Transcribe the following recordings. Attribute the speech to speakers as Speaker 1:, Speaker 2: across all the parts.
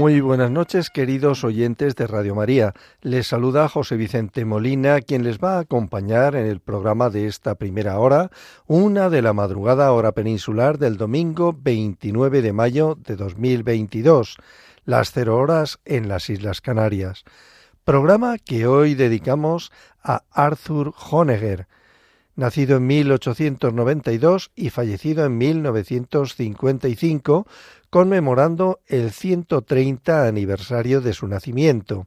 Speaker 1: Muy buenas noches, queridos oyentes de Radio María. Les saluda José Vicente Molina, quien les va a acompañar en el programa de esta primera hora, una de la madrugada hora peninsular del domingo 29 de mayo de 2022, las cero horas en las Islas Canarias. Programa que hoy dedicamos a Arthur Honegger, nacido en 1892 y fallecido en 1955, conmemorando el 130 aniversario de su nacimiento,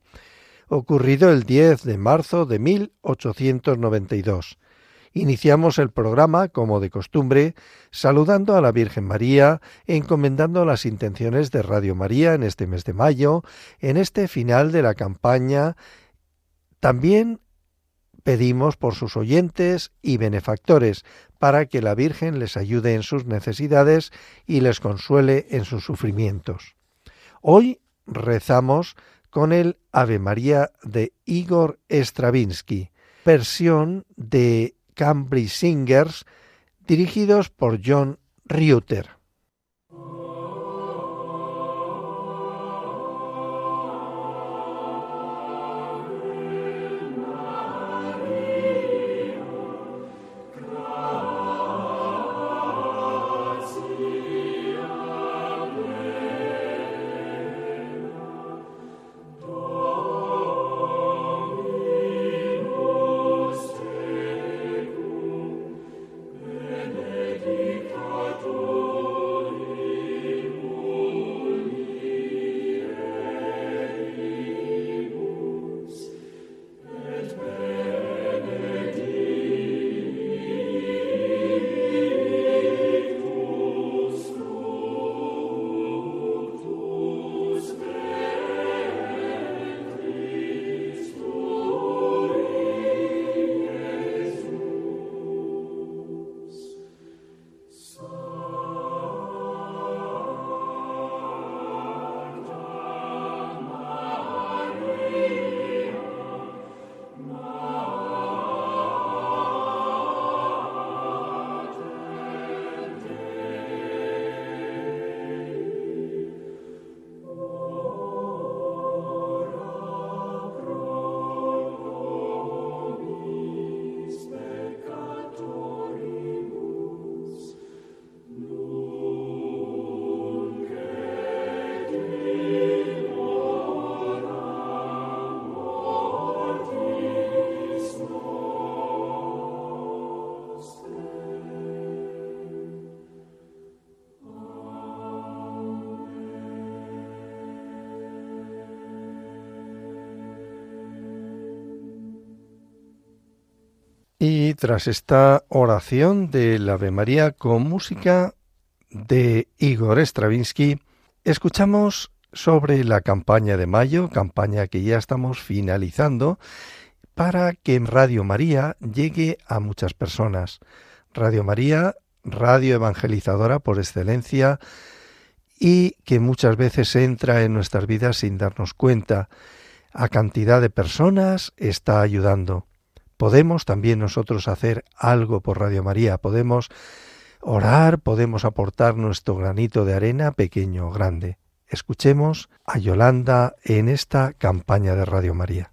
Speaker 1: ocurrido el 10 de marzo de 1892. Iniciamos el programa, como de costumbre, saludando a la Virgen María, encomendando las intenciones de Radio María en este mes de mayo, en este final de la campaña. También pedimos por sus oyentes y benefactores, para que la Virgen les ayude en sus necesidades y les consuele en sus sufrimientos. Hoy rezamos con el Ave María de Igor Stravinsky, versión de Cambridge Singers, dirigidos por John Reuter. Y tras esta oración del Ave María con música de Igor Stravinsky, escuchamos sobre la campaña de mayo, campaña que ya estamos finalizando, para que Radio María llegue a muchas personas. Radio María, radio evangelizadora por excelencia y que muchas veces entra en nuestras vidas sin darnos cuenta. A cantidad de personas está ayudando podemos también nosotros hacer algo por Radio María, podemos orar, podemos aportar nuestro granito de arena, pequeño o grande. Escuchemos a Yolanda en esta campaña de Radio María.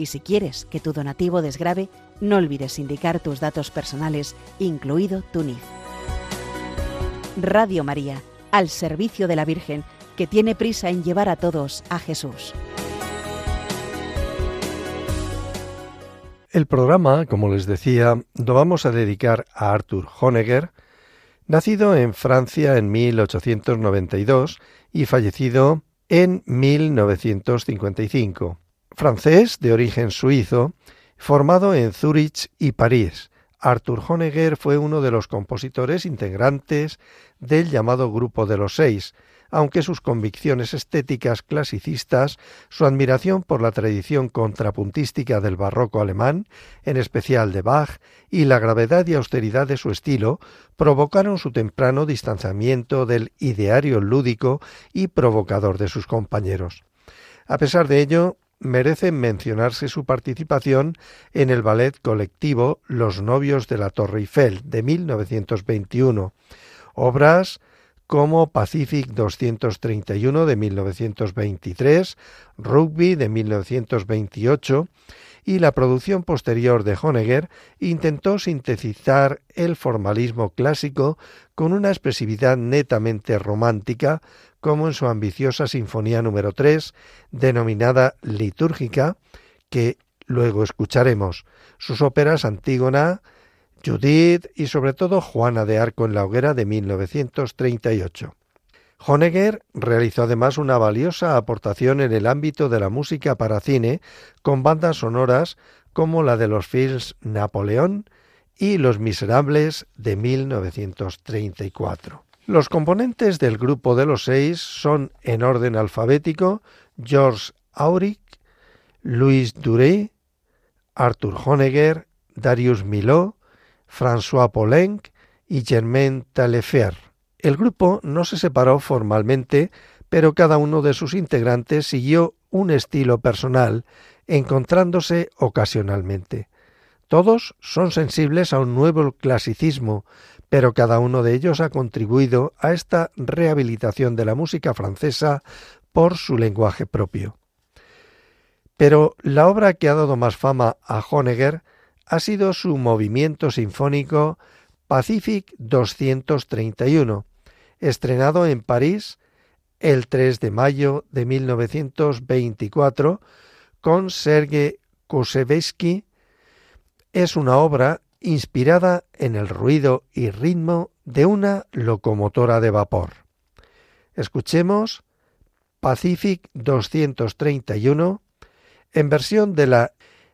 Speaker 2: Y si quieres que tu donativo desgrave, no olvides indicar tus datos personales, incluido tu NIF. Radio María, al servicio de la Virgen, que tiene prisa en llevar a todos a Jesús.
Speaker 1: El programa, como les decía, lo vamos a dedicar a Arthur Honegger, nacido en Francia en 1892 y fallecido en 1955. Francés de origen suizo, formado en Zúrich y París, Arthur Honegger fue uno de los compositores integrantes del llamado Grupo de los Seis, aunque sus convicciones estéticas clasicistas, su admiración por la tradición contrapuntística del barroco alemán, en especial de Bach, y la gravedad y austeridad de su estilo, provocaron su temprano distanciamiento del ideario lúdico y provocador de sus compañeros. A pesar de ello, merece mencionarse su participación en el ballet colectivo Los novios de la Torre Eiffel de 1921, obras como Pacific 231 de 1923, Rugby de 1928 y la producción posterior de Honegger intentó sintetizar el formalismo clásico con una expresividad netamente romántica, como en su ambiciosa Sinfonía número 3, denominada litúrgica, que luego escucharemos. Sus óperas Antígona, Judith y sobre todo Juana de Arco en la hoguera de 1938. Honegger realizó además una valiosa aportación en el ámbito de la música para cine con bandas sonoras como la de los films Napoleón y Los Miserables de 1934. Los componentes del grupo de los seis son en orden alfabético George Auric, Louis Duré, Arthur Honegger, Darius Milhaud, François Poulenc y Germain Taillefer. El grupo no se separó formalmente, pero cada uno de sus integrantes siguió un estilo personal, encontrándose ocasionalmente. Todos son sensibles a un nuevo clasicismo, pero cada uno de ellos ha contribuido a esta rehabilitación de la música francesa por su lenguaje propio. Pero la obra que ha dado más fama a Honegger ha sido su movimiento sinfónico Pacific 231, estrenado en París el 3 de mayo de 1924 con Sergei Kusevsky. Es una obra inspirada en el ruido y ritmo de una locomotora de vapor. Escuchemos Pacific 231 en versión de la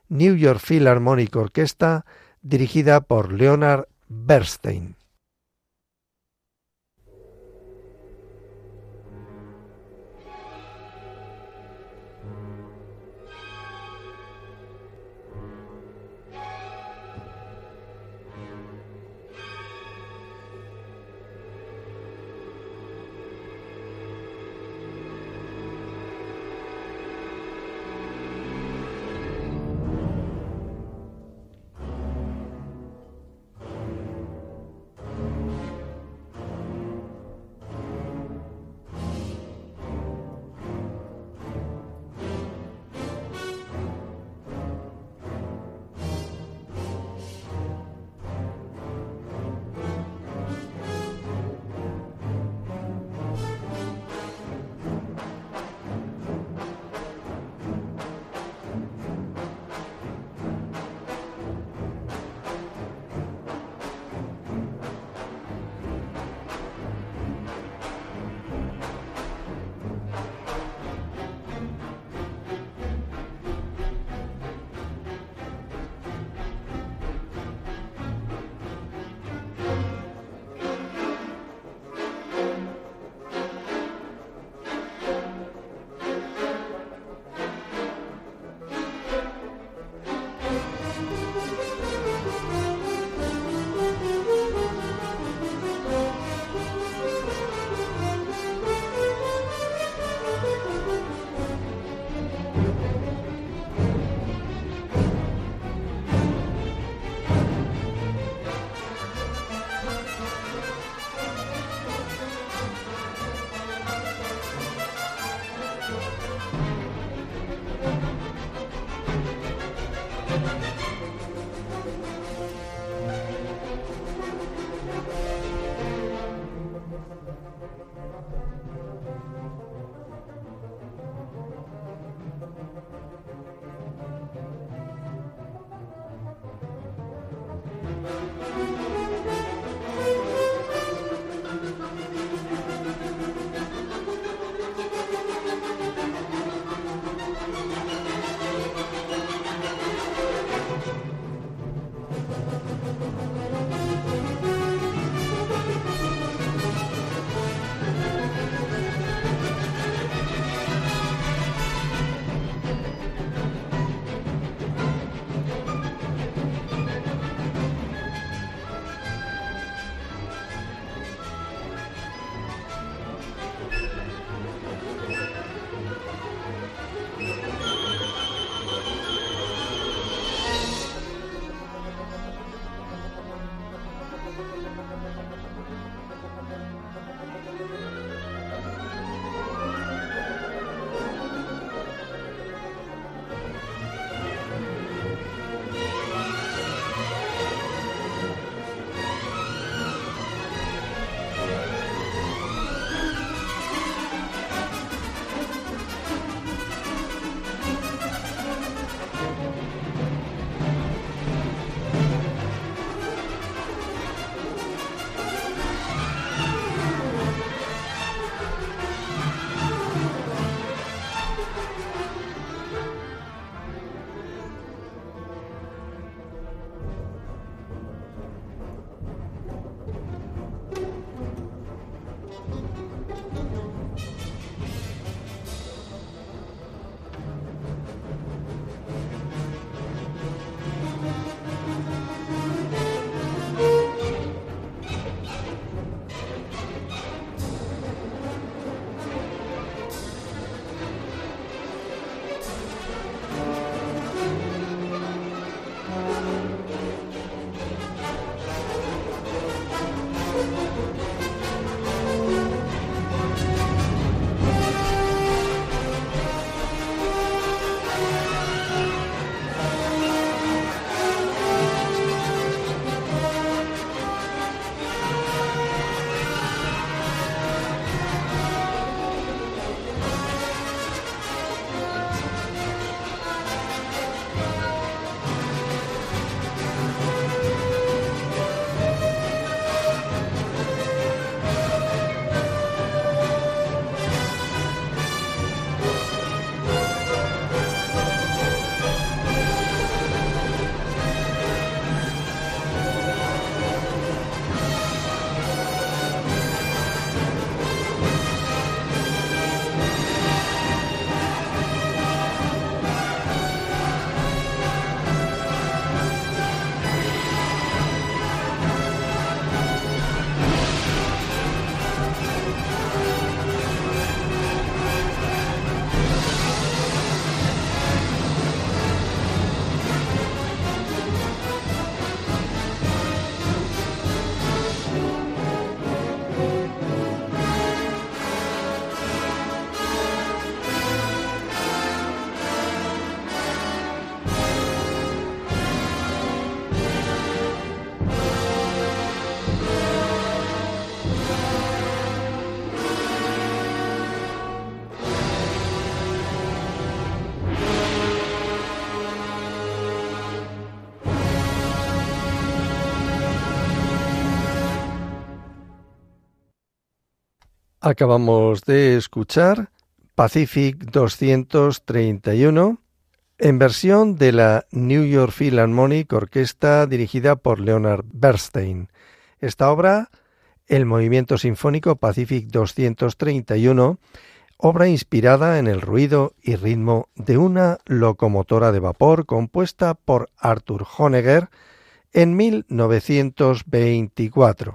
Speaker 1: New York Philharmonic Orchestra dirigida por Leonard Bernstein. Acabamos de escuchar Pacific 231 en versión de la New York Philharmonic Orquesta dirigida por Leonard Bernstein. Esta obra, el movimiento sinfónico Pacific 231, obra inspirada en el ruido y ritmo de una locomotora de vapor compuesta por Arthur Honegger en 1924.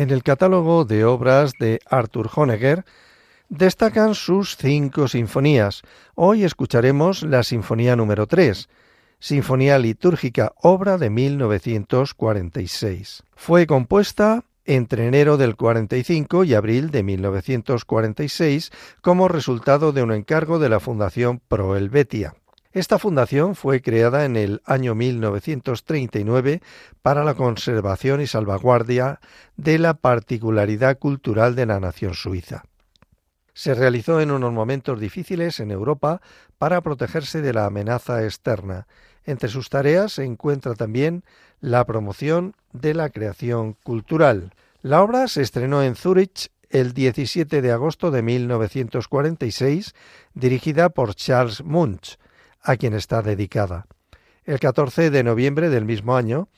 Speaker 1: En el catálogo de obras de Arthur Honegger destacan sus cinco sinfonías. Hoy escucharemos la Sinfonía número 3, Sinfonía litúrgica, obra de 1946. Fue compuesta entre enero del 45 y abril de 1946 como resultado de un encargo de la Fundación Pro Helvetia. Esta fundación fue creada en el año 1939 para la conservación y salvaguardia de la particularidad cultural de la nación suiza. Se realizó en unos momentos difíciles en Europa para protegerse de la amenaza externa. Entre sus tareas se encuentra también la promoción de la creación cultural. La obra se estrenó en Zúrich el 17 de agosto de 1946, dirigida por Charles Munch, a quien está dedicada. El 14 de noviembre del mismo año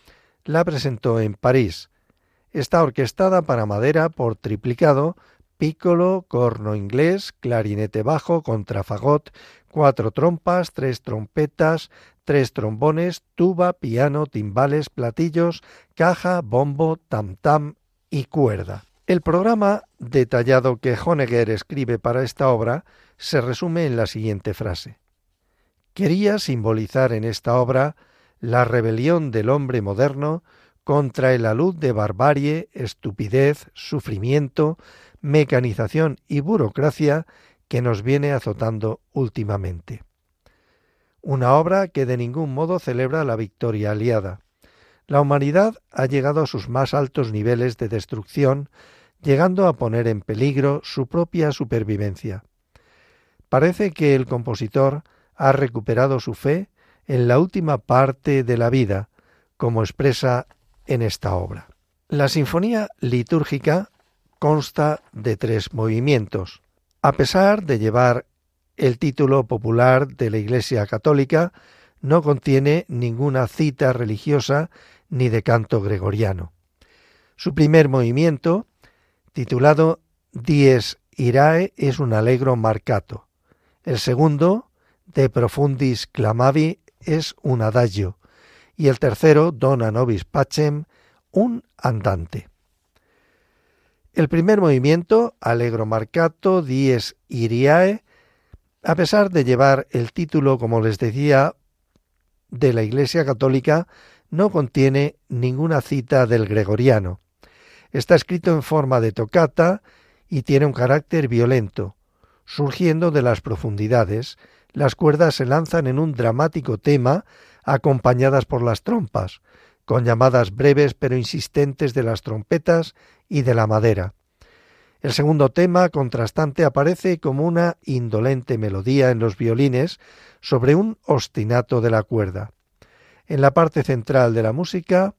Speaker 1: la presentó en París. Está orquestada para madera por triplicado, pícolo, corno inglés, clarinete bajo, contrafagot, cuatro trompas, tres trompetas, tres trombones, tuba, piano, timbales, platillos, caja, bombo, tam-tam y cuerda. El programa detallado que Honegger escribe para esta obra se resume en la siguiente frase quería simbolizar en esta obra la rebelión del hombre moderno contra el alud de barbarie, estupidez, sufrimiento, mecanización y burocracia que nos viene azotando últimamente. Una obra que de ningún modo celebra la victoria aliada. La humanidad ha llegado a sus más altos niveles de destrucción, llegando a poner en peligro su propia supervivencia. Parece que el compositor ha recuperado su fe en la última parte de la vida, como expresa en esta obra. La sinfonía litúrgica consta de tres movimientos. A pesar de llevar el título popular de la Iglesia Católica, no contiene ninguna cita religiosa ni de canto gregoriano. Su primer movimiento, titulado Dies Irae, es un alegro marcato. El segundo, de profundis clamavi es un adagio y el tercero, Dona nobis pacem, un andante. El primer movimiento, Allegro marcato, dies iriae, a pesar de llevar el título, como les decía, de la Iglesia Católica, no contiene ninguna cita del gregoriano. Está escrito en forma de tocata y tiene un carácter violento, surgiendo de las profundidades, las cuerdas se lanzan en un dramático tema acompañadas por las trompas, con llamadas breves pero insistentes de las trompetas y de la madera. El segundo tema, contrastante, aparece como una indolente melodía en los violines sobre un ostinato de la cuerda. En la parte central de la música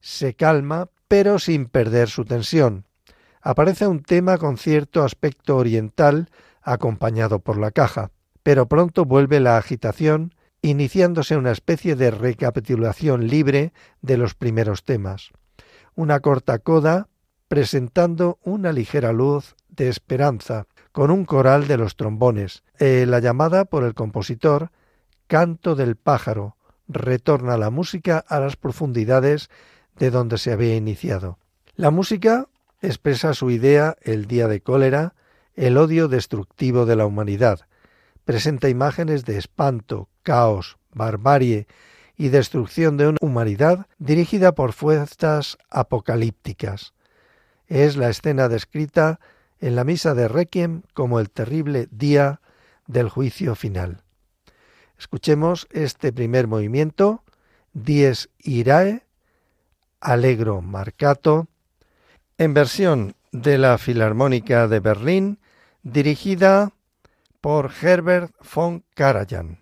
Speaker 1: se calma, pero sin perder su tensión. Aparece un tema con cierto aspecto oriental acompañado por la caja pero pronto vuelve la agitación, iniciándose una especie de recapitulación libre de los primeros temas. Una corta coda presentando una ligera luz de esperanza, con un coral de los trombones. Eh, la llamada por el compositor Canto del pájaro retorna la música a las profundidades de donde se había iniciado. La música expresa su idea el día de cólera, el odio destructivo de la humanidad, presenta imágenes de espanto, caos, barbarie y destrucción de una humanidad dirigida por fuerzas apocalípticas. Es la escena descrita en la misa de Requiem como el terrible día del juicio final. Escuchemos este primer movimiento, Dies Irae, Allegro Marcato, en versión de la Filarmónica de Berlín, dirigida por Herbert von Karajan.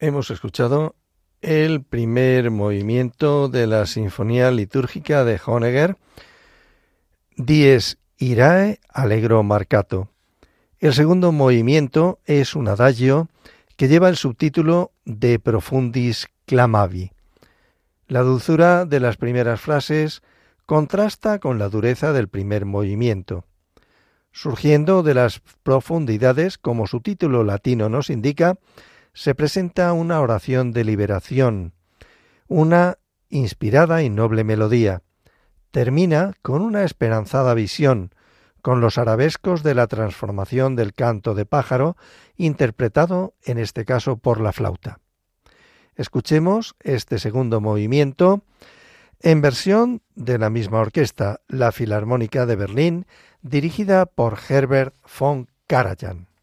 Speaker 1: Hemos escuchado el primer movimiento de la Sinfonía Litúrgica de Honegger, Dies Irae Allegro Marcato. El segundo movimiento es un adagio que lleva el subtítulo De Profundis Clamavi. La dulzura de las primeras frases contrasta con la dureza del primer movimiento. Surgiendo de las profundidades, como su título latino nos indica, se presenta una oración de liberación, una inspirada y noble melodía. Termina con una esperanzada visión, con los arabescos de la transformación del canto de pájaro, interpretado en este caso por la flauta. Escuchemos este segundo movimiento en versión de la misma orquesta, la Filarmónica de Berlín, dirigida por Herbert von Karajan.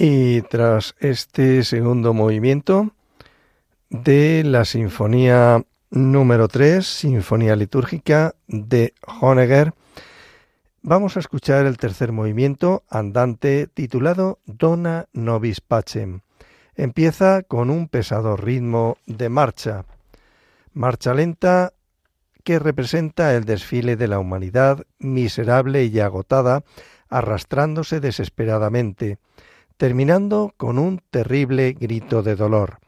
Speaker 1: Y tras este segundo movimiento de la Sinfonía número 3, Sinfonía Litúrgica de Honegger, vamos a escuchar el tercer movimiento andante titulado Dona Nobis Pacem. Empieza con un pesado ritmo de marcha, marcha lenta que representa el desfile de la humanidad miserable y agotada, arrastrándose desesperadamente, terminando con un terrible grito de dolor,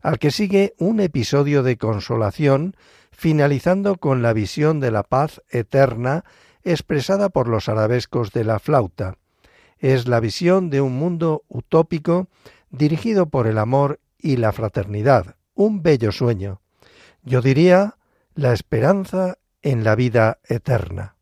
Speaker 1: al que sigue un episodio de consolación, finalizando con la visión de la paz eterna expresada por los arabescos de la flauta. Es la visión de un mundo utópico dirigido por el amor y la fraternidad, un bello sueño. Yo diría la esperanza en la vida eterna.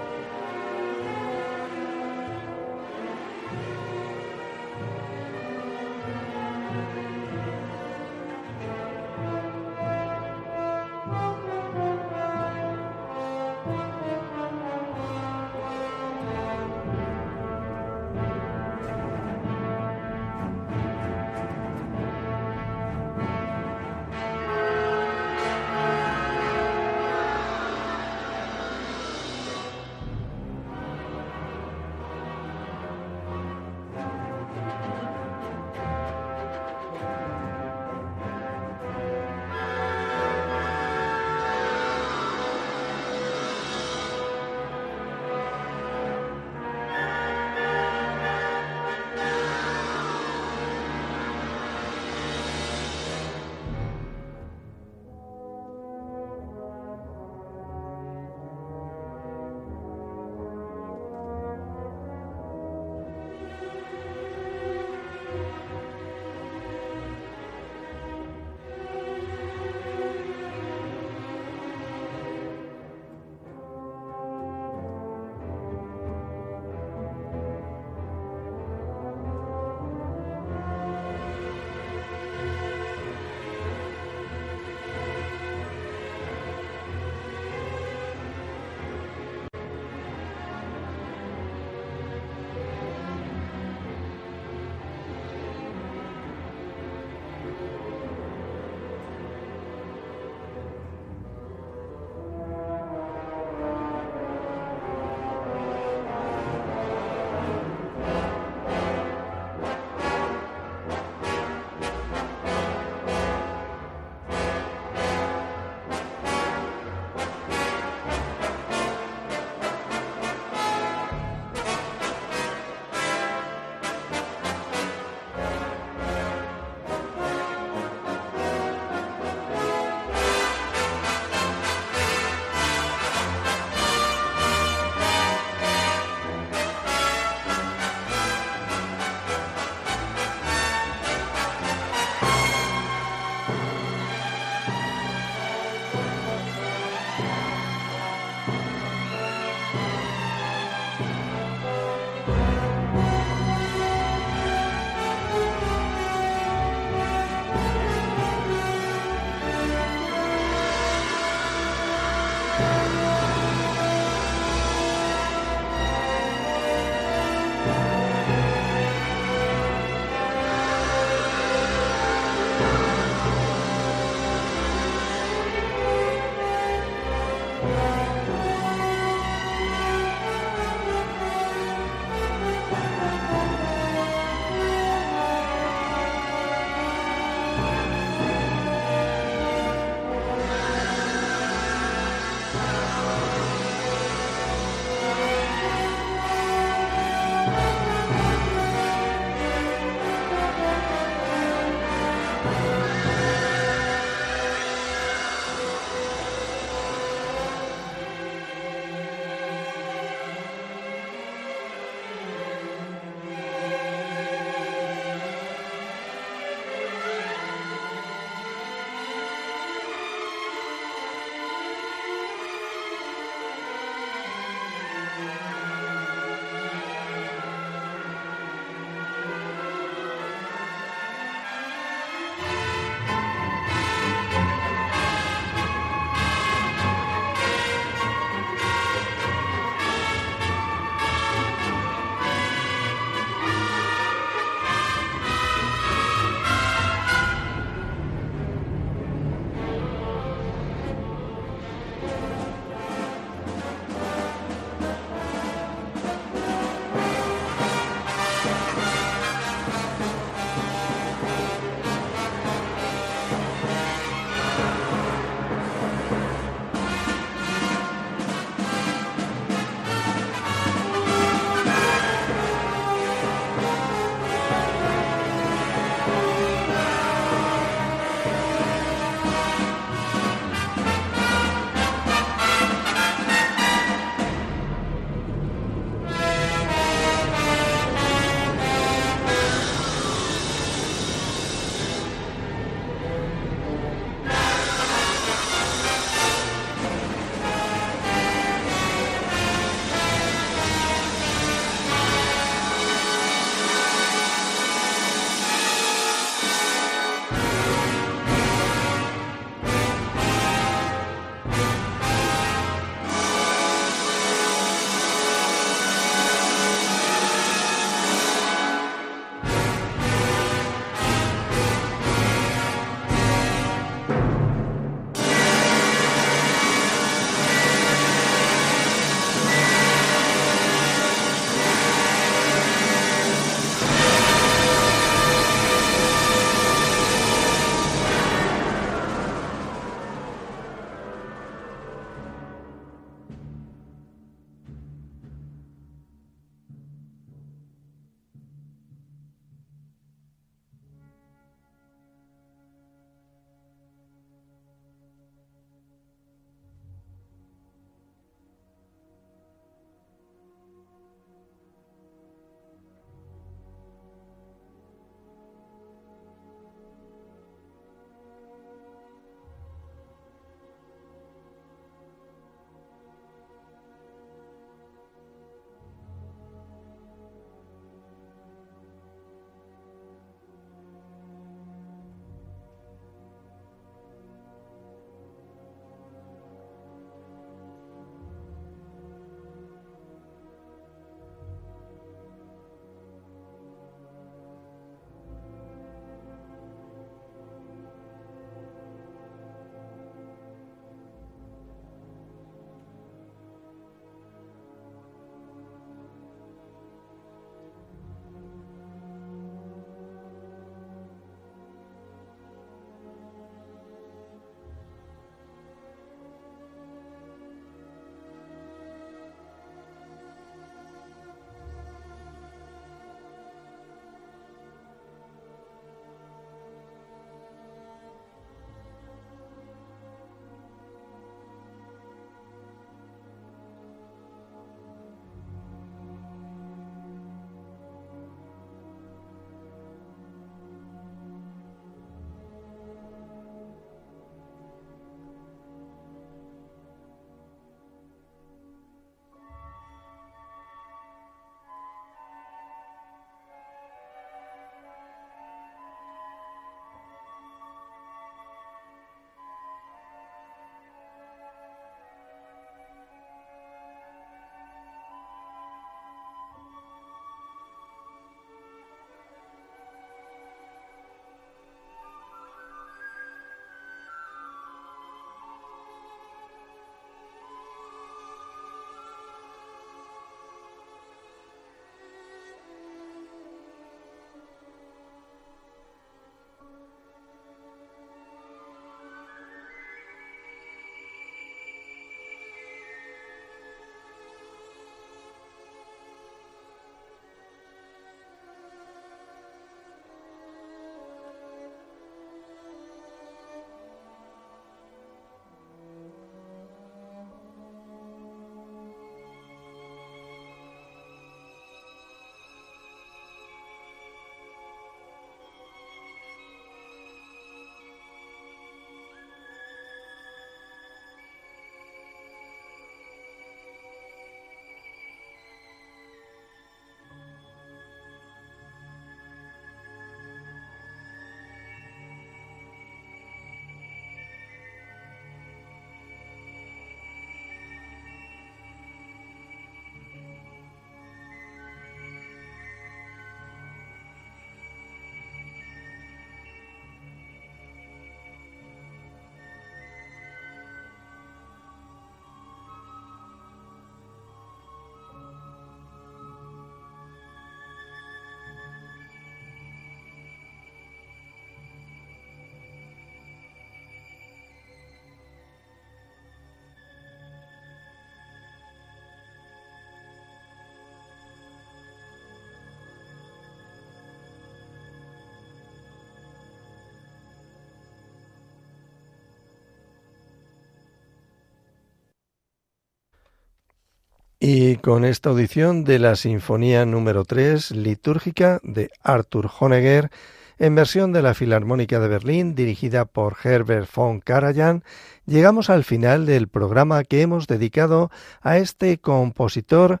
Speaker 1: Y con esta audición de la Sinfonía número 3 litúrgica de Arthur Honegger, en versión de la Filarmónica de Berlín, dirigida por Herbert von Karajan, llegamos al final del programa que hemos dedicado a este compositor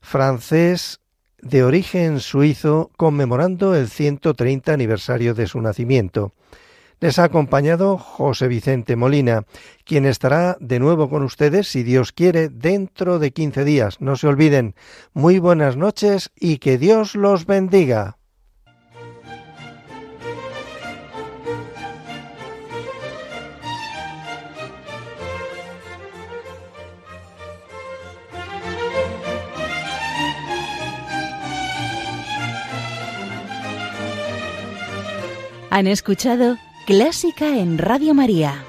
Speaker 1: francés de origen suizo conmemorando el 130 aniversario de su nacimiento. Les ha acompañado José Vicente Molina, quien estará de nuevo con ustedes, si Dios quiere, dentro de 15 días. No se olviden, muy buenas noches y que Dios los bendiga.
Speaker 2: Han escuchado Clásica en Radio María,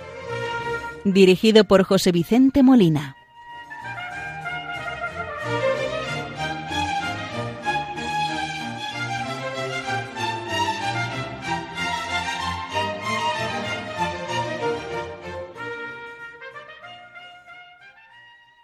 Speaker 2: dirigido por José Vicente Molina.